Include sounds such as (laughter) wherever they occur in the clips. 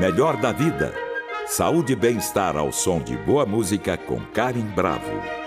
Melhor da vida. Saúde e bem-estar ao som de boa música com Karen Bravo.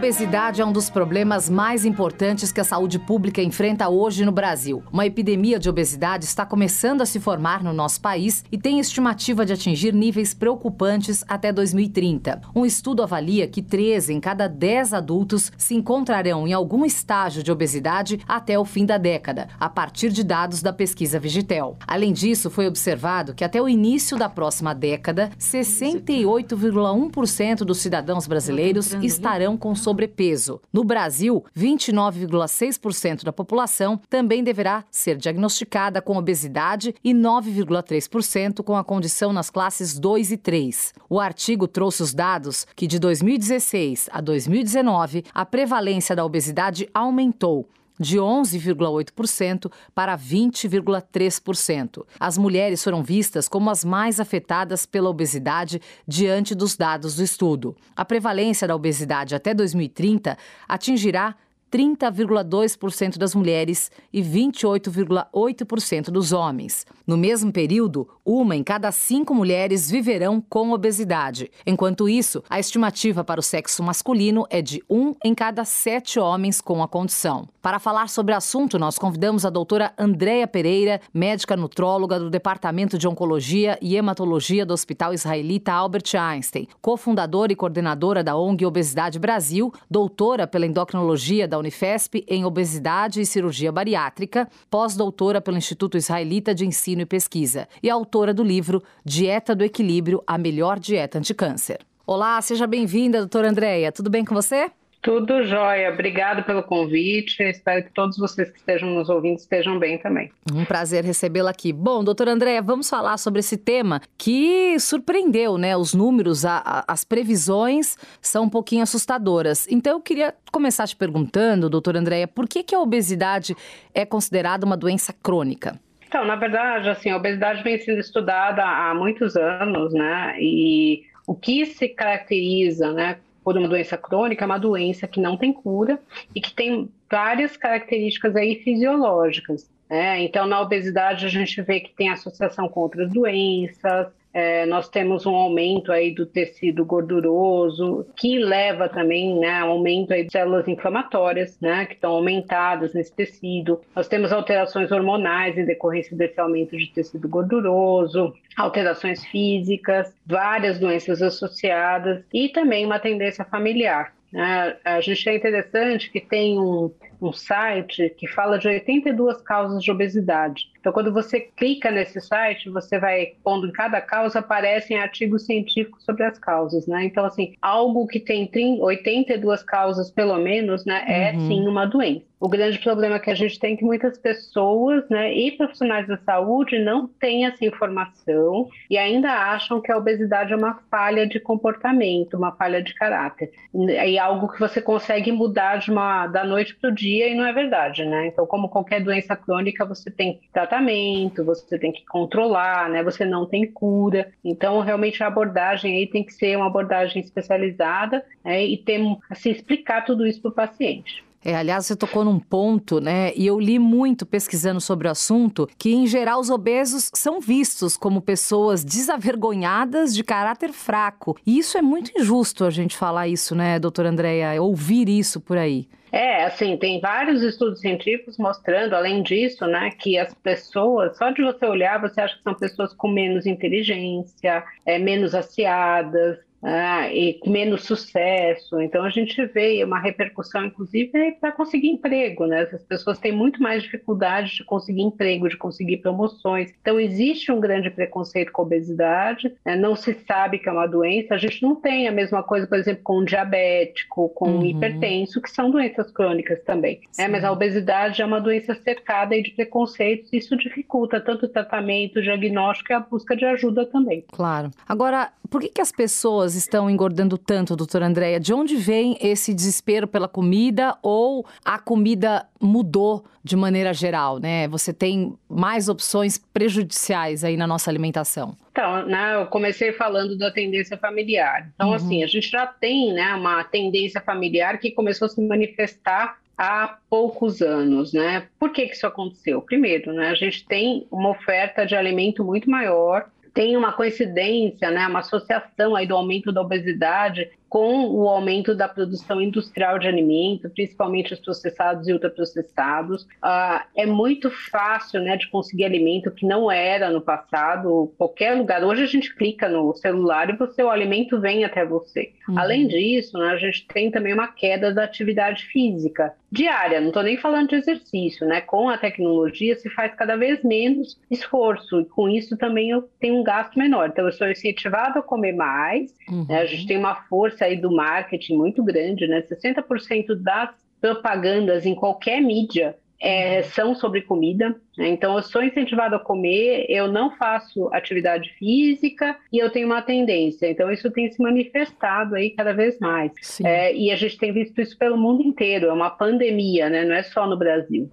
A obesidade é um dos problemas mais importantes que a saúde pública enfrenta hoje no Brasil. Uma epidemia de obesidade está começando a se formar no nosso país e tem estimativa de atingir níveis preocupantes até 2030. Um estudo avalia que 13 em cada 10 adultos se encontrarão em algum estágio de obesidade até o fim da década, a partir de dados da pesquisa Vigitel. Além disso, foi observado que até o início da próxima década, 68,1% dos cidadãos brasileiros estarão com sobrepeso. No Brasil, 29,6% da população também deverá ser diagnosticada com obesidade e 9,3% com a condição nas classes 2 e 3. O artigo trouxe os dados que de 2016 a 2019 a prevalência da obesidade aumentou de 11,8% para 20,3%. As mulheres foram vistas como as mais afetadas pela obesidade diante dos dados do estudo. A prevalência da obesidade até 2030 atingirá 30,2% das mulheres e 28,8% dos homens. No mesmo período, uma em cada cinco mulheres viverão com obesidade. Enquanto isso, a estimativa para o sexo masculino é de um em cada sete homens com a condição. Para falar sobre o assunto, nós convidamos a doutora Andréia Pereira, médica nutróloga do Departamento de Oncologia e Hematologia do Hospital Israelita Albert Einstein, cofundadora e coordenadora da ONG Obesidade Brasil, doutora pela endocrinologia da Unifesp em Obesidade e Cirurgia Bariátrica, pós-doutora pelo Instituto Israelita de Ensino e Pesquisa e autora do livro Dieta do Equilíbrio, a melhor dieta anticâncer. Olá, seja bem-vinda, doutora Andréia. Tudo bem com você? Tudo jóia. Obrigado pelo convite. Espero que todos vocês que estejam nos ouvindo estejam bem também. Um prazer recebê-la aqui. Bom, doutora Andréia, vamos falar sobre esse tema que surpreendeu, né? Os números, a, a, as previsões são um pouquinho assustadoras. Então, eu queria começar te perguntando, doutora Andréia, por que, que a obesidade é considerada uma doença crônica? Então, na verdade, assim, a obesidade vem sendo estudada há muitos anos, né? E o que se caracteriza, né, por uma doença crônica, é uma doença que não tem cura e que tem várias características aí fisiológicas. Né? Então, na obesidade, a gente vê que tem associação com outras doenças, é, nós temos um aumento aí do tecido gorduroso, que leva também né, aumento aí de células inflamatórias, né, que estão aumentadas nesse tecido. Nós temos alterações hormonais em decorrência desse aumento de tecido gorduroso, alterações físicas, várias doenças associadas e também uma tendência familiar. Né? A gente é interessante que tem um, um site que fala de 82 causas de obesidade. Então, quando você clica nesse site, você vai pondo em cada causa, aparecem artigos científicos sobre as causas, né? Então, assim, algo que tem 30, 82 causas, pelo menos, né, é uhum. sim uma doença. O grande problema que a gente tem é que muitas pessoas, né, e profissionais da saúde não têm essa informação e ainda acham que a obesidade é uma falha de comportamento, uma falha de caráter. É algo que você consegue mudar de uma, da noite para o dia e não é verdade, né? Então, como qualquer doença crônica, você tem tratamento, você tem que controlar, né? Você não tem cura. Então, realmente a abordagem aí tem que ser uma abordagem especializada né? e ter, assim, explicar tudo isso para o paciente. É, aliás, você tocou num ponto, né? E eu li muito pesquisando sobre o assunto que, em geral, os obesos são vistos como pessoas desavergonhadas de caráter fraco. E isso é muito injusto a gente falar isso, né, doutora Andréia? Ouvir isso por aí. É, assim, tem vários estudos científicos mostrando, além disso, né, que as pessoas, só de você olhar, você acha que são pessoas com menos inteligência, é, menos aciadas, ah, e menos sucesso. Então a gente vê uma repercussão, inclusive, para conseguir emprego, né? As pessoas têm muito mais dificuldade de conseguir emprego, de conseguir promoções. Então existe um grande preconceito com a obesidade, né? não se sabe que é uma doença. A gente não tem a mesma coisa, por exemplo, com o diabético, com uhum. o hipertenso, que são doenças crônicas também. Né? Mas a obesidade é uma doença cercada de preconceitos, e isso dificulta tanto o tratamento, o diagnóstico e a busca de ajuda também. Claro. Agora, por que, que as pessoas estão engordando tanto, doutora Andréia? De onde vem esse desespero pela comida ou a comida mudou de maneira geral, né? Você tem mais opções prejudiciais aí na nossa alimentação. Então, né, eu comecei falando da tendência familiar. Então, uhum. assim, a gente já tem né, uma tendência familiar que começou a se manifestar há poucos anos, né? Por que, que isso aconteceu? Primeiro, né, a gente tem uma oferta de alimento muito maior, tem uma coincidência, né, uma associação aí do aumento da obesidade com o aumento da produção industrial de alimento, principalmente os processados e ultraprocessados. Uh, é muito fácil né, de conseguir alimento que não era no passado, qualquer lugar. Hoje a gente clica no celular e você, o alimento vem até você. Uhum. Além disso, né, a gente tem também uma queda da atividade física diária, não estou nem falando de exercício, né? Com a tecnologia se faz cada vez menos esforço e com isso também eu tenho um gasto menor. Então eu sou incentivado a comer mais, uhum. né? a gente tem uma força força aí do marketing muito grande, né? 60% das propagandas em qualquer mídia é, uhum. são sobre comida. Né? Então, eu sou incentivado a comer, eu não faço atividade física e eu tenho uma tendência. Então, isso tem se manifestado aí cada vez mais. É, e a gente tem visto isso pelo mundo inteiro. É uma pandemia, né? não é só no Brasil.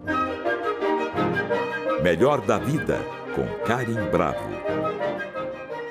Melhor da vida, com Karim Bravo.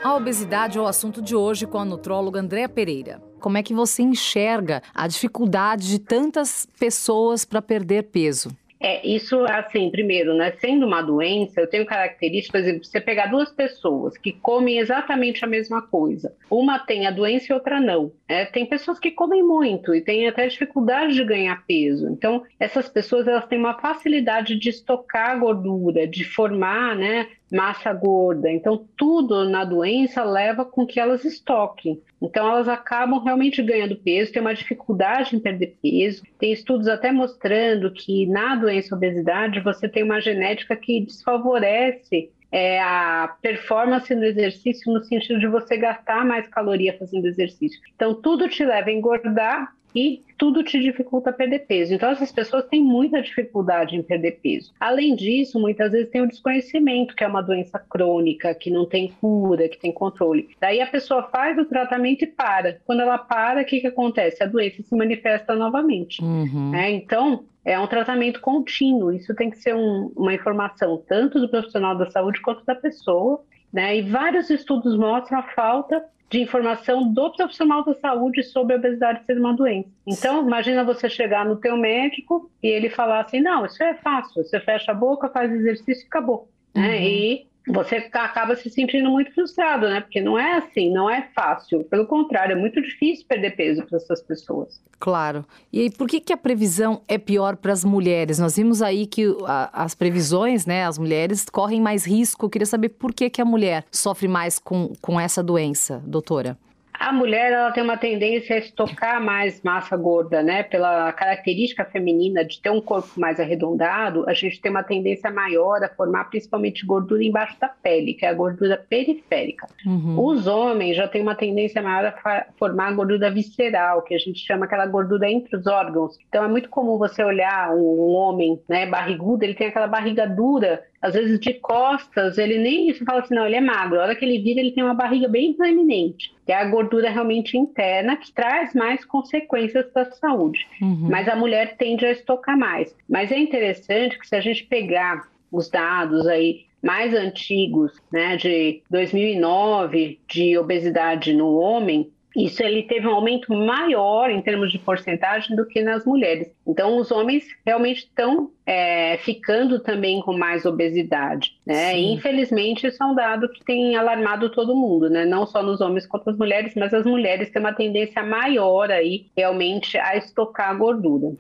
A obesidade é o assunto de hoje com a nutróloga Andréa Pereira. Como é que você enxerga a dificuldade de tantas pessoas para perder peso? É, isso, assim, primeiro, né, sendo uma doença, eu tenho características, por exemplo, você pegar duas pessoas que comem exatamente a mesma coisa, uma tem a doença e outra não. É, tem pessoas que comem muito e têm até dificuldade de ganhar peso. Então, essas pessoas, elas têm uma facilidade de estocar gordura, de formar, né, massa gorda. Então, tudo na doença leva com que elas estoquem. Então, elas acabam realmente ganhando peso, tem uma dificuldade em perder peso. Tem estudos até mostrando que na doença obesidade você tem uma genética que desfavorece é, a performance no exercício no sentido de você gastar mais caloria fazendo exercício. Então, tudo te leva a engordar e tudo te dificulta perder peso. Então, essas pessoas têm muita dificuldade em perder peso. Além disso, muitas vezes tem o desconhecimento, que é uma doença crônica, que não tem cura, que tem controle. Daí a pessoa faz o tratamento e para. Quando ela para, o que, que acontece? A doença se manifesta novamente. Uhum. É, então, é um tratamento contínuo. Isso tem que ser um, uma informação tanto do profissional da saúde quanto da pessoa. Né? E vários estudos mostram a falta de informação do profissional da saúde sobre a obesidade ser uma doença. Então, imagina você chegar no teu médico e ele falar assim, não, isso é fácil, você fecha a boca, faz exercício e acabou. Né? Uhum. Né? E você acaba se sentindo muito frustrado, né? Porque não é assim, não é fácil. Pelo contrário, é muito difícil perder peso para essas pessoas. Claro. E aí, por que, que a previsão é pior para as mulheres? Nós vimos aí que a, as previsões, né? As mulheres correm mais risco. Eu queria saber por que, que a mulher sofre mais com, com essa doença, doutora. A mulher ela tem uma tendência a estocar mais massa gorda, né? Pela característica feminina de ter um corpo mais arredondado, a gente tem uma tendência maior a formar principalmente gordura embaixo da pele, que é a gordura periférica. Uhum. Os homens já têm uma tendência maior a formar gordura visceral, que a gente chama aquela gordura entre os órgãos. Então é muito comum você olhar um, um homem, né, barrigudo, ele tem aquela barriga dura às vezes de costas, ele nem você fala assim, não, ele é magro. A hora que ele vira, ele tem uma barriga bem proeminente, que é a gordura realmente interna, que traz mais consequências para a saúde. Uhum. Mas a mulher tende a estocar mais. Mas é interessante que se a gente pegar os dados aí mais antigos, né, de 2009, de obesidade no homem, isso ele teve um aumento maior em termos de porcentagem do que nas mulheres. Então, os homens realmente estão é, ficando também com mais obesidade, né? E, infelizmente, isso é um dado que tem alarmado todo mundo, né? Não só nos homens quanto nas mulheres, mas as mulheres têm uma tendência maior aí, realmente, a estocar gordura.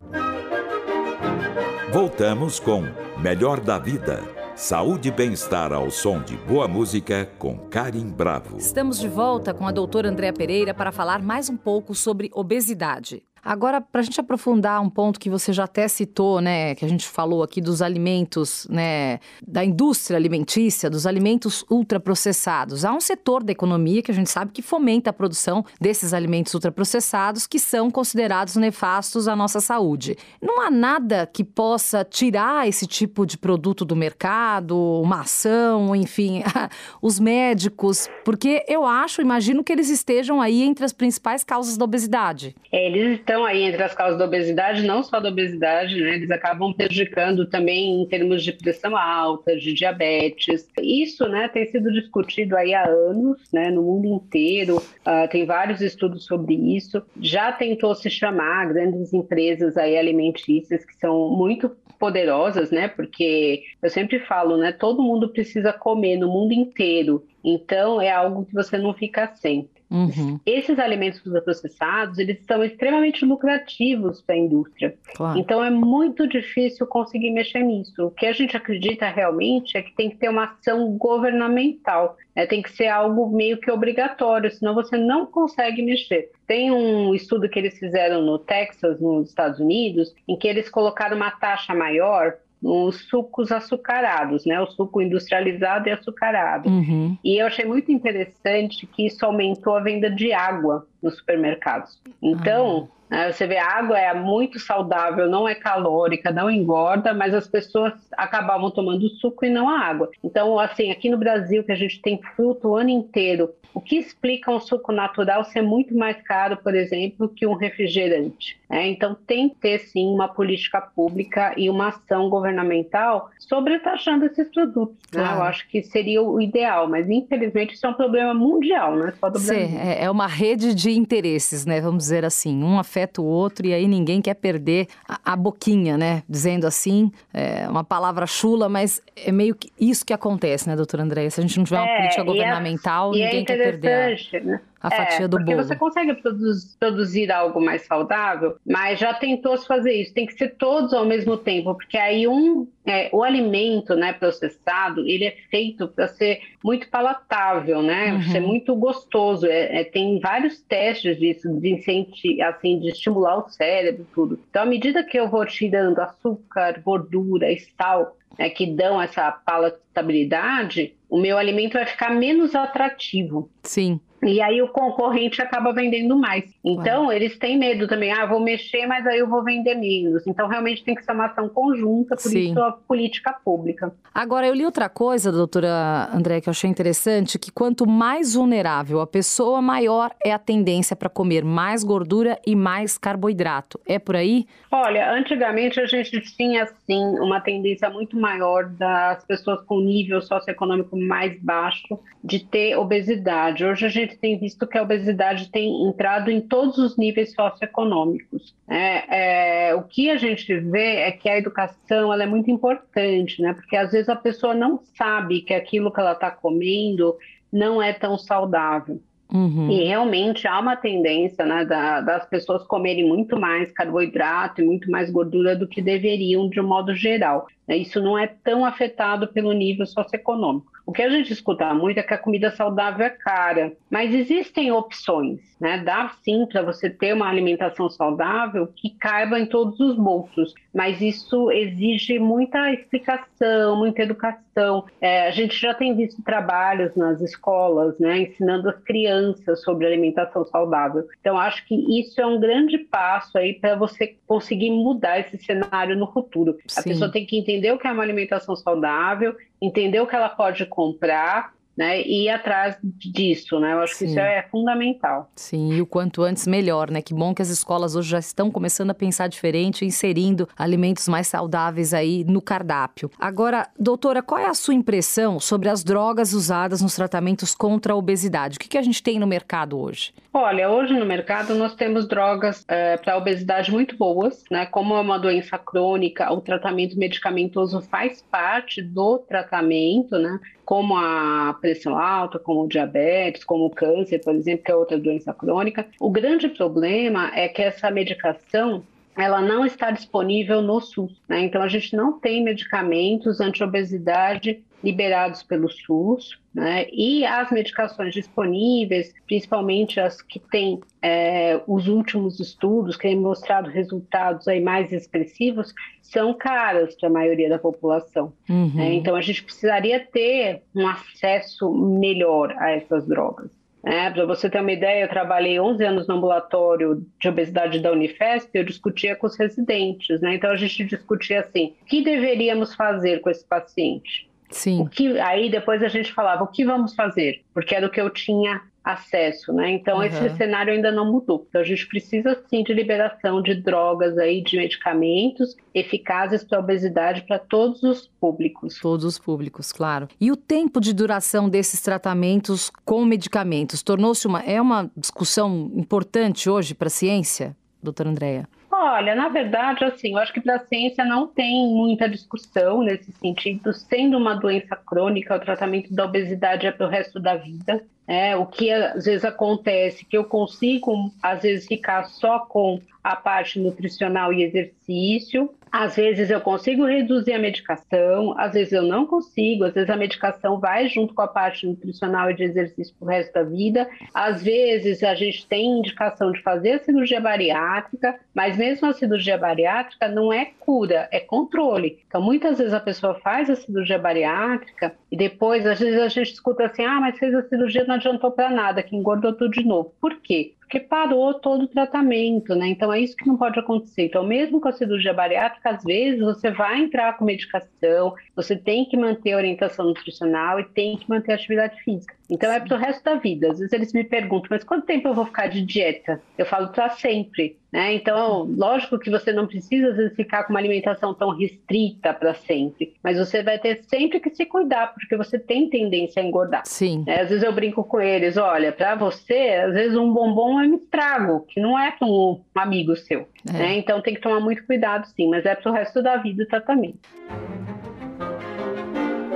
Voltamos com Melhor da Vida Saúde e bem-estar ao som de boa música com Karim Bravo. Estamos de volta com a doutora Andréa Pereira para falar mais um pouco sobre obesidade. Agora, para a gente aprofundar um ponto que você já até citou, né, que a gente falou aqui dos alimentos, né, da indústria alimentícia, dos alimentos ultraprocessados. Há um setor da economia que a gente sabe que fomenta a produção desses alimentos ultraprocessados que são considerados nefastos à nossa saúde. Não há nada que possa tirar esse tipo de produto do mercado, uma ação, enfim, (laughs) os médicos, porque eu acho, imagino que eles estejam aí entre as principais causas da obesidade. É, eles estão estão aí entre as causas da obesidade, não só da obesidade, né? Eles acabam prejudicando também em termos de pressão alta, de diabetes. Isso, né, tem sido discutido aí há anos, né, no mundo inteiro. Uh, tem vários estudos sobre isso. Já tentou se chamar grandes empresas aí alimentícias que são muito poderosas, né? Porque eu sempre falo, né? Todo mundo precisa comer no mundo inteiro. Então é algo que você não fica sem. Uhum. Esses alimentos processados, eles são extremamente lucrativos para a indústria. Claro. Então é muito difícil conseguir mexer nisso. O que a gente acredita realmente é que tem que ter uma ação governamental. Né? Tem que ser algo meio que obrigatório, senão você não consegue mexer. Tem um estudo que eles fizeram no Texas, nos Estados Unidos, em que eles colocaram uma taxa maior nos sucos açucarados, né? O suco industrializado e açucarado. Uhum. E eu achei muito interessante que isso aumentou a venda de água nos supermercados. Então, né, você vê, a água é muito saudável, não é calórica, não engorda, mas as pessoas acabavam tomando suco e não a água. Então, assim, aqui no Brasil, que a gente tem fruto o ano inteiro, o que explica um suco natural ser muito mais caro, por exemplo, que um refrigerante? É, então, tem que ter, sim, uma política pública e uma ação governamental sobretaxando esses produtos. Né? Eu acho que seria o ideal, mas infelizmente isso é um problema mundial, não é só do Brasil. Sim, é, é uma rede de interesses, né? Vamos dizer assim. Um afeta o outro e aí ninguém quer perder a, a boquinha, né? Dizendo assim, é uma palavra chula, mas é meio que isso que acontece, né, doutora Andréia? Se a gente não tiver uma é, política governamental, e é ninguém quer perder. A... Né? A fatia é, do bolo. Você consegue produzir, produzir algo mais saudável, mas já tentou se fazer isso. Tem que ser todos ao mesmo tempo, porque aí um, é, o alimento, né, processado, ele é feito para ser muito palatável, né, uhum. ser muito gostoso. É, é, tem vários testes disso, de assim, de estimular o cérebro, tudo. Então, à medida que eu vou tirando açúcar, gordura e sal, né, que dão essa palatabilidade, o meu alimento vai ficar menos atrativo. Sim. E aí o concorrente acaba vendendo mais. Então, eles têm medo também. Ah, vou mexer, mas aí eu vou vender menos. Então, realmente tem que ser uma ação conjunta, por Sim. isso a política pública. Agora, eu li outra coisa, doutora André, que eu achei interessante, que quanto mais vulnerável a pessoa, maior é a tendência para comer mais gordura e mais carboidrato. É por aí? Olha, antigamente a gente tinha, sim, uma tendência muito maior das pessoas com nível socioeconômico mais baixo de ter obesidade. Hoje a gente tem visto que a obesidade tem entrado em todos os níveis socioeconômicos. É, é, o que a gente vê é que a educação ela é muito importante, né? Porque às vezes a pessoa não sabe que aquilo que ela está comendo não é tão saudável. Uhum. E realmente há uma tendência né, da, das pessoas comerem muito mais carboidrato e muito mais gordura do que deveriam de um modo geral. Isso não é tão afetado pelo nível socioeconômico. O que a gente escuta muito é que a comida saudável é cara, mas existem opções, né? Dá sim para você ter uma alimentação saudável que caiba em todos os bolsos, mas isso exige muita explicação, muita educação. É, a gente já tem visto trabalhos nas escolas, né, ensinando as crianças sobre alimentação saudável. Então, acho que isso é um grande passo aí para você conseguir mudar esse cenário no futuro. Sim. A pessoa tem que entender o que é uma alimentação saudável entender o que ela pode comprar né, e ir atrás disso, né? Eu acho Sim. que isso é fundamental. Sim, e o quanto antes melhor, né? Que bom que as escolas hoje já estão começando a pensar diferente, inserindo alimentos mais saudáveis aí no cardápio. Agora, doutora, qual é a sua impressão sobre as drogas usadas nos tratamentos contra a obesidade? O que, que a gente tem no mercado hoje? Olha, hoje no mercado nós temos drogas é, para obesidade muito boas, né? Como é uma doença crônica, o tratamento medicamentoso faz parte do tratamento, né? Como a pressão alta, como o diabetes, como o câncer, por exemplo, que é outra doença crônica. O grande problema é que essa medicação ela não está disponível no SUS. Né? Então, a gente não tem medicamentos anti-obesidade liberados pelo SUS, né? e as medicações disponíveis, principalmente as que têm é, os últimos estudos, que têm mostrado resultados aí mais expressivos, são caras para a maioria da população. Uhum. Né? Então, a gente precisaria ter um acesso melhor a essas drogas. É, para você ter uma ideia, eu trabalhei 11 anos no ambulatório de obesidade da Unifesp, eu discutia com os residentes, né? Então a gente discutia assim, o que deveríamos fazer com esse paciente? Sim. O que, aí depois a gente falava, o que vamos fazer? Porque era o que eu tinha acesso, né? Então, uhum. esse cenário ainda não mudou. Então, a gente precisa, sim, de liberação de drogas aí, de medicamentos eficazes para obesidade para todos os públicos. Todos os públicos, claro. E o tempo de duração desses tratamentos com medicamentos tornou-se uma é uma discussão importante hoje para a ciência, doutora Andréia? Olha, na verdade, assim, eu acho que para a ciência não tem muita discussão nesse sentido. Sendo uma doença crônica, o tratamento da obesidade é para o resto da vida. É, o que às vezes acontece que eu consigo às vezes ficar só com a parte nutricional e exercício, às vezes eu consigo reduzir a medicação, às vezes eu não consigo, às vezes a medicação vai junto com a parte nutricional e de exercício para o resto da vida. Às vezes a gente tem indicação de fazer a cirurgia bariátrica, mas mesmo a cirurgia bariátrica não é cura, é controle. Então muitas vezes a pessoa faz a cirurgia bariátrica e depois, às vezes a gente escuta assim, ah, mas fez a cirurgia, não adiantou para nada, que engordou tudo de novo. Por quê? porque parou todo o tratamento, né? Então é isso que não pode acontecer. Então, mesmo com a cirurgia bariátrica, às vezes você vai entrar com medicação, você tem que manter a orientação nutricional e tem que manter a atividade física. Então é para o resto da vida. Às vezes eles me perguntam, mas quanto tempo eu vou ficar de dieta? Eu falo para sempre. Né? Então, lógico que você não precisa às vezes ficar com uma alimentação tão restrita para sempre, mas você vai ter sempre que se cuidar, porque você tem tendência a engordar. Sim. Né? Às vezes eu brinco com eles, olha, para você, às vezes um bombom é um estrago, que não é para um amigo seu. É. Né? Então tem que tomar muito cuidado, sim, mas é para o resto da vida o tratamento.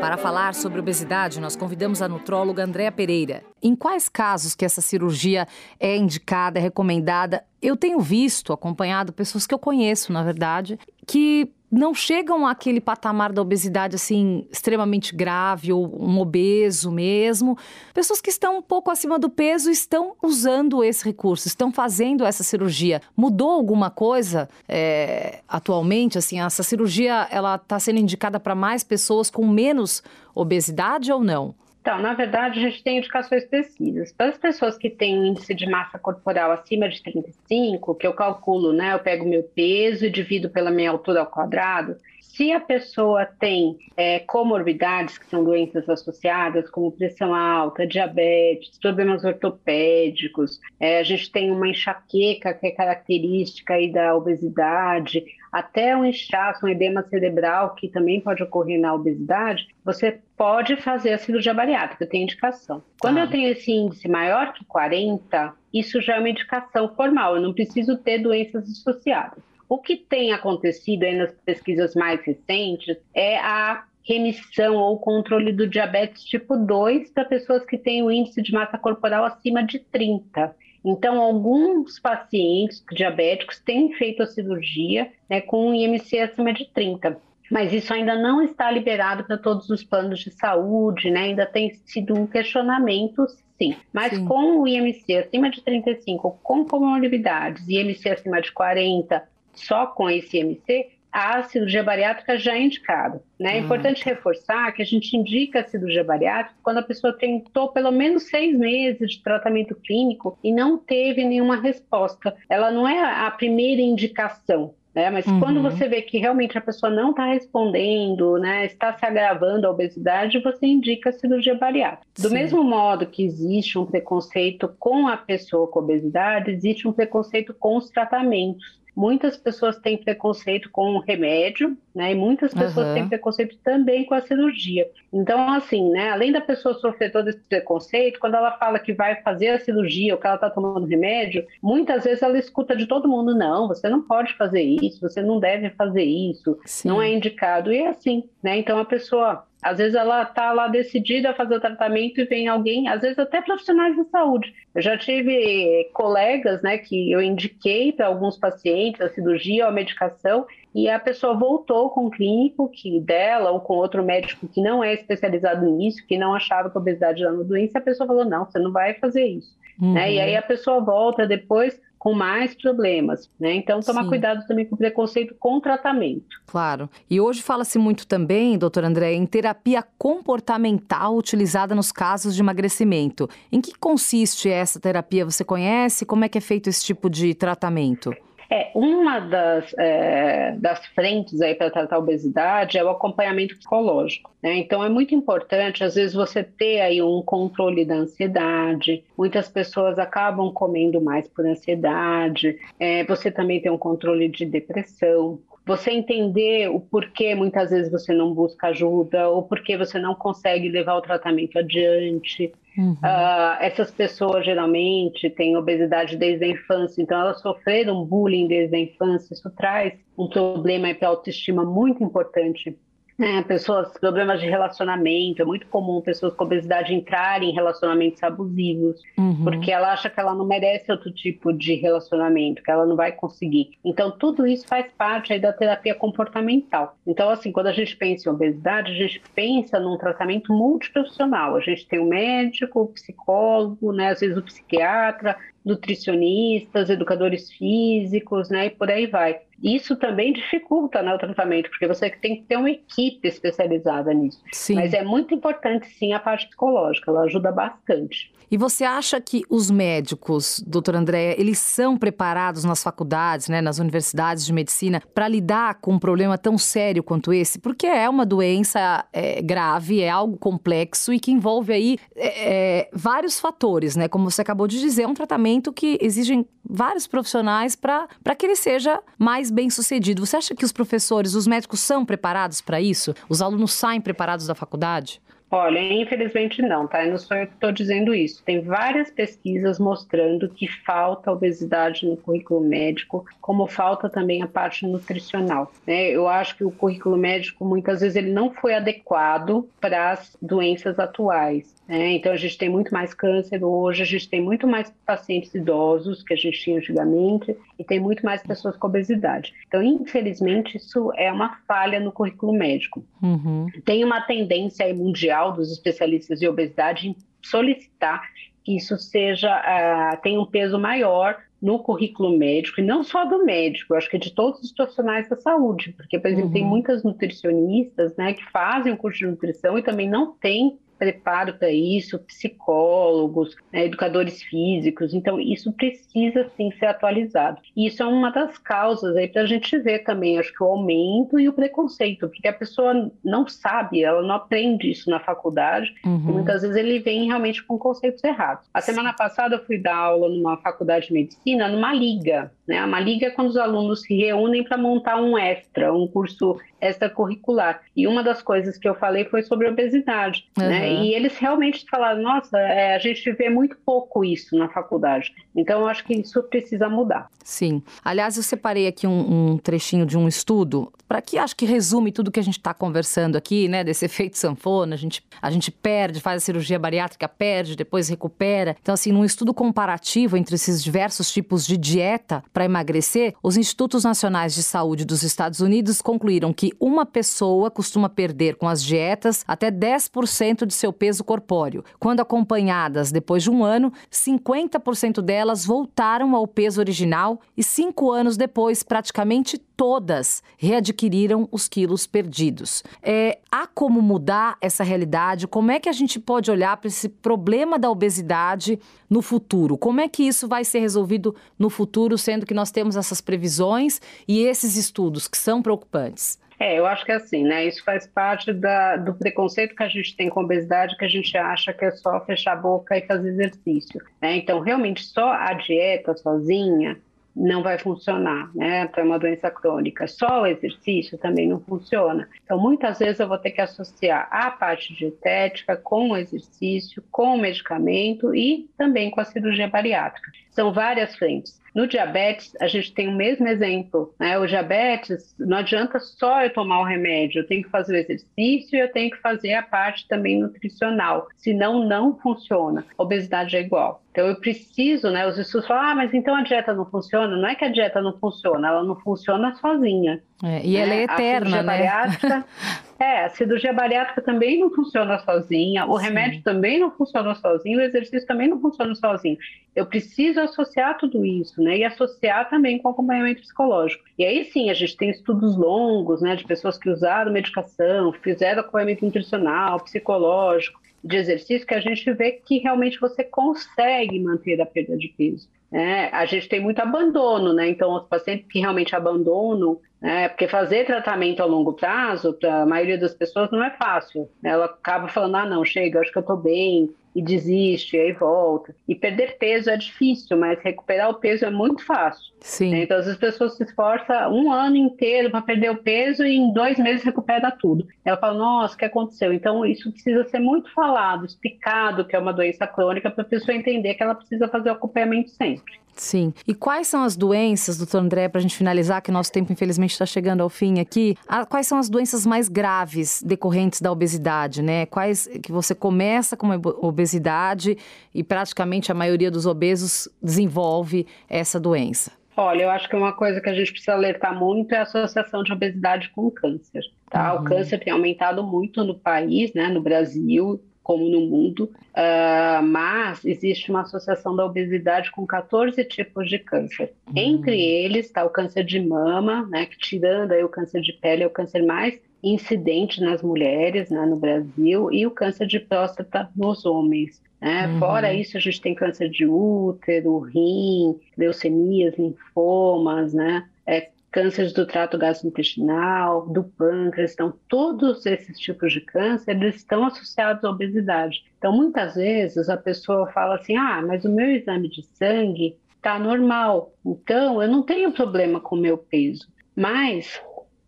Para falar sobre obesidade, nós convidamos a nutróloga Andréa Pereira. Em quais casos que essa cirurgia é indicada, é recomendada? Eu tenho visto, acompanhado pessoas que eu conheço, na verdade, que não chegam àquele patamar da obesidade assim extremamente grave ou um obeso mesmo. Pessoas que estão um pouco acima do peso estão usando esse recurso, estão fazendo essa cirurgia. Mudou alguma coisa é, atualmente? Assim, essa cirurgia ela está sendo indicada para mais pessoas com menos obesidade ou não? Então, na verdade, a gente tem indicações precisas. Para as pessoas que têm índice de massa corporal acima de 35, que eu calculo, né? Eu pego meu peso e divido pela minha altura ao quadrado. Se a pessoa tem é, comorbidades, que são doenças associadas, como pressão alta, diabetes, problemas ortopédicos, é, a gente tem uma enxaqueca que é característica aí da obesidade, até um inchaço, um edema cerebral, que também pode ocorrer na obesidade, você pode fazer a cirurgia bariátrica, tem indicação. Quando ah. eu tenho esse índice maior que 40, isso já é uma indicação formal, eu não preciso ter doenças associadas. O que tem acontecido aí nas pesquisas mais recentes é a remissão ou controle do diabetes tipo 2 para pessoas que têm o índice de massa corporal acima de 30. Então, alguns pacientes diabéticos têm feito a cirurgia né, com um IMC acima de 30 mas isso ainda não está liberado para todos os planos de saúde, né? Ainda tem sido um questionamento, sim. Mas sim. com o IMC acima de 35, com comorbidades, e IMC acima de 40, só com esse IMC, a cirurgia bariátrica já é indicada. Né? É ah. importante reforçar que a gente indica a cirurgia bariátrica quando a pessoa tentou pelo menos seis meses de tratamento clínico e não teve nenhuma resposta. Ela não é a primeira indicação. Né? Mas uhum. quando você vê que realmente a pessoa não está respondendo, né, está se agravando a obesidade, você indica a cirurgia bariátrica. Do Sim. mesmo modo que existe um preconceito com a pessoa com obesidade, existe um preconceito com os tratamentos. Muitas pessoas têm preconceito com o remédio, né? E muitas pessoas uhum. têm preconceito também com a cirurgia. Então, assim, né? Além da pessoa sofrer todo esse preconceito, quando ela fala que vai fazer a cirurgia ou que ela está tomando remédio, muitas vezes ela escuta de todo mundo: não, você não pode fazer isso, você não deve fazer isso, Sim. não é indicado. E é assim, né? Então a pessoa às vezes ela está lá decidida a fazer o tratamento e vem alguém, às vezes até profissionais de saúde. Eu já tive colegas, né, que eu indiquei para alguns pacientes a cirurgia ou a medicação e a pessoa voltou com o clínico que dela ou com outro médico que não é especializado nisso, que não achava que a obesidade era uma doença, a pessoa falou: não, você não vai fazer isso. Uhum. Né? E aí a pessoa volta depois com mais problemas, né? Então, tomar Sim. cuidado também com o preconceito com tratamento. Claro. E hoje fala-se muito também, doutor André, em terapia comportamental utilizada nos casos de emagrecimento. Em que consiste essa terapia? Você conhece? Como é que é feito esse tipo de tratamento? É, uma das, é, das frentes aí para tratar a obesidade é o acompanhamento psicológico. Né? Então, é muito importante, às vezes, você ter aí um controle da ansiedade. Muitas pessoas acabam comendo mais por ansiedade. É, você também tem um controle de depressão você entender o porquê muitas vezes você não busca ajuda, ou porquê você não consegue levar o tratamento adiante. Uhum. Uh, essas pessoas geralmente têm obesidade desde a infância, então elas sofreram bullying desde a infância. Isso traz um problema para a autoestima muito importante é, pessoas, problemas de relacionamento, é muito comum pessoas com obesidade entrarem em relacionamentos abusivos, uhum. porque ela acha que ela não merece outro tipo de relacionamento, que ela não vai conseguir. Então, tudo isso faz parte aí da terapia comportamental. Então, assim, quando a gente pensa em obesidade, a gente pensa num tratamento multiprofissional. A gente tem o médico, o psicólogo, né, às vezes o psiquiatra, nutricionistas, educadores físicos, né, e por aí vai. Isso também dificulta né, o tratamento, porque você tem que ter uma equipe especializada nisso. Sim. Mas é muito importante, sim, a parte psicológica, ela ajuda bastante. E você acha que os médicos, doutora Andréia, eles são preparados nas faculdades, né, nas universidades de medicina, para lidar com um problema tão sério quanto esse? Porque é uma doença é, grave, é algo complexo e que envolve aí é, é, vários fatores, né? Como você acabou de dizer, é um tratamento que exige vários profissionais para que ele seja mais bem sucedido. Você acha que os professores, os médicos são preparados para isso? Os alunos saem preparados da faculdade? Olha, infelizmente não, tá? Eu não sou eu que estou dizendo isso. Tem várias pesquisas mostrando que falta obesidade no currículo médico, como falta também a parte nutricional. Né? Eu acho que o currículo médico, muitas vezes, ele não foi adequado para as doenças atuais. Né? Então, a gente tem muito mais câncer hoje, a gente tem muito mais pacientes idosos que a gente tinha antigamente e tem muito mais pessoas com obesidade. Então, infelizmente, isso é uma falha no currículo médico. Uhum. Tem uma tendência mundial dos especialistas de obesidade em solicitar que isso seja uh, tenha um peso maior no currículo médico, e não só do médico, eu acho que é de todos os profissionais da saúde, porque, por exemplo, uhum. tem muitas nutricionistas né, que fazem o curso de nutrição e também não têm preparo para isso, psicólogos, né, educadores físicos. Então, isso precisa sim ser atualizado. E isso é uma das causas aí para a gente ver também, acho que o aumento e o preconceito, porque a pessoa não sabe, ela não aprende isso na faculdade, uhum. e muitas vezes ele vem realmente com conceitos errados. A semana passada eu fui dar aula numa faculdade de medicina, numa liga. Né? Uma liga é quando os alunos se reúnem para montar um extra, um curso extracurricular. E uma das coisas que eu falei foi sobre obesidade. Uhum. Né? E eles realmente falaram: nossa, é, a gente vê muito pouco isso na faculdade. Então, eu acho que isso precisa mudar. Sim. Aliás, eu separei aqui um, um trechinho de um estudo, para que acho que resume tudo que a gente está conversando aqui, né? Desse (laughs) efeito sanfona. A gente, a gente perde, faz a cirurgia bariátrica, perde, depois recupera. Então, assim, num estudo comparativo entre esses diversos tipos de dieta para emagrecer, os Institutos Nacionais de Saúde dos Estados Unidos concluíram que uma pessoa costuma perder com as dietas até 10% de seu peso corpóreo. Quando acompanhadas depois de um ano, 50% delas voltaram ao peso original e cinco anos depois, praticamente todas readquiriram os quilos perdidos. É, há como mudar essa realidade? Como é que a gente pode olhar para esse problema da obesidade no futuro? Como é que isso vai ser resolvido no futuro, sendo que nós temos essas previsões e esses estudos que são preocupantes? É, eu acho que é assim, né? Isso faz parte da, do preconceito que a gente tem com obesidade, que a gente acha que é só fechar a boca e fazer exercício. Né? Então, realmente, só a dieta sozinha não vai funcionar, né? Para uma doença crônica. Só o exercício também não funciona. Então, muitas vezes eu vou ter que associar a parte dietética com o exercício, com o medicamento e também com a cirurgia bariátrica. São várias frentes. No diabetes, a gente tem o mesmo exemplo. Né? O diabetes, não adianta só eu tomar o remédio, eu tenho que fazer o exercício e eu tenho que fazer a parte também nutricional. Senão, não funciona. obesidade é igual. Então, eu preciso, né? Os estudos falam, ah, mas então a dieta não funciona? Não é que a dieta não funciona, ela não funciona sozinha. É, e ela é, é eterna, a né? Bariátrica, (laughs) é, a cirurgia bariátrica também não funciona sozinha, o Sim. remédio também não funciona sozinho, o exercício também não funciona sozinho. Eu preciso associar tudo isso, né? E associar também com acompanhamento psicológico. E aí sim, a gente tem estudos longos, né, de pessoas que usaram medicação, fizeram acompanhamento nutricional, psicológico, de exercício que a gente vê que realmente você consegue manter a perda de peso. É, a gente tem muito abandono, né? Então, os pacientes que realmente abandonam, né? Porque fazer tratamento a longo prazo, para a maioria das pessoas, não é fácil. Ela acaba falando, ah, não, chega, acho que eu estou bem, e desiste, e aí volta. E perder peso é difícil, mas recuperar o peso é muito fácil. Sim. Então, as pessoas se esforçam um ano inteiro para perder o peso e em dois meses recupera tudo. Ela fala, nossa, o que aconteceu? Então, isso precisa ser muito falado, explicado que é uma doença crônica para a pessoa entender que ela precisa fazer o acompanhamento sempre. Sim. E quais são as doenças, doutor André, para a gente finalizar, que nosso tempo infelizmente está chegando ao fim aqui? Quais são as doenças mais graves decorrentes da obesidade, né? Quais que você começa com uma obesidade e praticamente a maioria dos obesos desenvolve essa doença? Olha, eu acho que uma coisa que a gente precisa alertar muito é a associação de obesidade com câncer. Tá? Uhum. O câncer tem aumentado muito no país, né, no Brasil, como no mundo, uh, mas existe uma associação da obesidade com 14 tipos de câncer. Uhum. Entre eles está o câncer de mama, né, que tirando aí o câncer de pele é o câncer mais incidente nas mulheres né, no Brasil, e o câncer de próstata nos homens. Né? Uhum. Fora isso, a gente tem câncer de útero, rim, leucemias, linfomas, né? É, cânceres do trato gastrointestinal, do pâncreas, então todos esses tipos de câncer eles estão associados à obesidade. Então muitas vezes a pessoa fala assim, ah, mas o meu exame de sangue está normal, então eu não tenho problema com o meu peso. Mas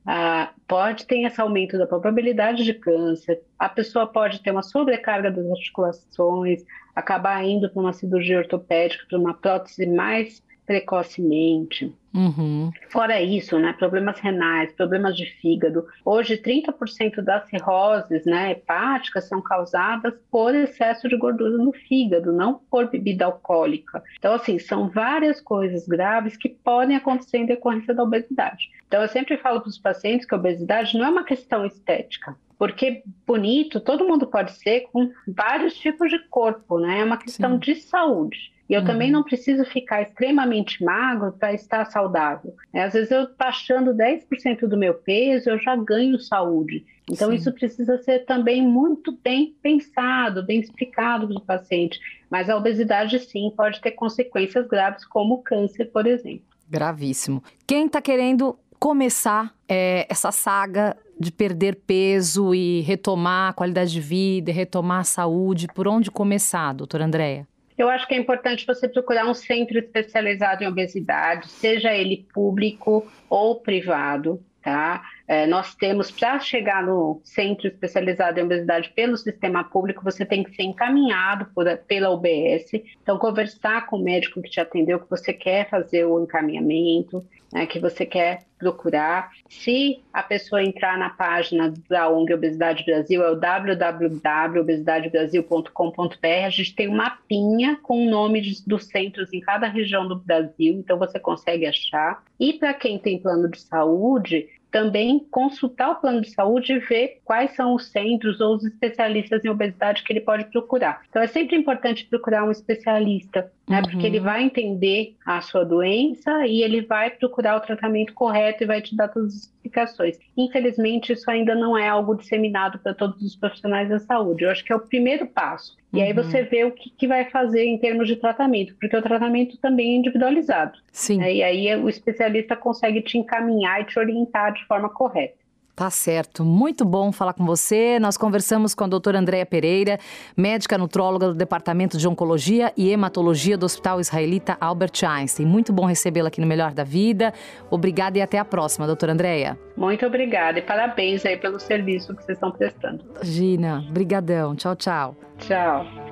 ah, pode ter esse aumento da probabilidade de câncer, a pessoa pode ter uma sobrecarga das articulações, acabar indo para uma cirurgia ortopédica, para uma prótese mais precocemente. Uhum. Fora isso, né, problemas renais, problemas de fígado. Hoje, 30% das cirroses né, hepáticas são causadas por excesso de gordura no fígado, não por bebida alcoólica. Então, assim, são várias coisas graves que podem acontecer em decorrência da obesidade. Então, eu sempre falo para os pacientes que a obesidade não é uma questão estética. Porque bonito, todo mundo pode ser com vários tipos de corpo, né? É uma questão Sim. de saúde. E eu uhum. também não preciso ficar extremamente magro para estar saudável. É, às vezes eu baixando 10% do meu peso, eu já ganho saúde. Então Sim. isso precisa ser também muito bem pensado, bem explicado para o paciente. Mas a obesidade sim pode ter consequências graves, como câncer, por exemplo. Gravíssimo. Quem está querendo começar é, essa saga de perder peso e retomar a qualidade de vida, retomar a saúde, por onde começar, doutora Andréia? Eu acho que é importante você procurar um centro especializado em obesidade, seja ele público ou privado, tá? É, nós temos, para chegar no centro especializado em obesidade pelo sistema público, você tem que ser encaminhado por, pela UBS. Então, conversar com o médico que te atendeu, que você quer fazer o encaminhamento, né, que você quer procurar. Se a pessoa entrar na página da ONG Obesidade Brasil, é o www.obesidadebrasil.com.br, a gente tem um mapinha com o nome dos centros em cada região do Brasil, então você consegue achar. E para quem tem plano de saúde, também consultar o plano de saúde e ver quais são os centros ou os especialistas em obesidade que ele pode procurar. Então, é sempre importante procurar um especialista, né? Uhum. Porque ele vai entender a sua doença e ele vai procurar o tratamento correto e vai te dar todas as explicações. Infelizmente, isso ainda não é algo disseminado para todos os profissionais da saúde. Eu acho que é o primeiro passo. E uhum. aí você vê o que, que, vai fazer em termos de tratamento, porque o tratamento também é individualizado. Sim. Né? E aí o especialista consegue te encaminhar e te orientar de forma correta. Tá certo. Muito bom falar com você. Nós conversamos com a doutora Andréa Pereira, médica nutróloga do Departamento de Oncologia e Hematologia do Hospital Israelita Albert Einstein. Muito bom recebê-la aqui no Melhor da Vida. Obrigada e até a próxima, doutora Andréa. Muito obrigada e parabéns aí pelo serviço que vocês estão prestando. Gina, brigadão. Tchau, tchau. Tchau.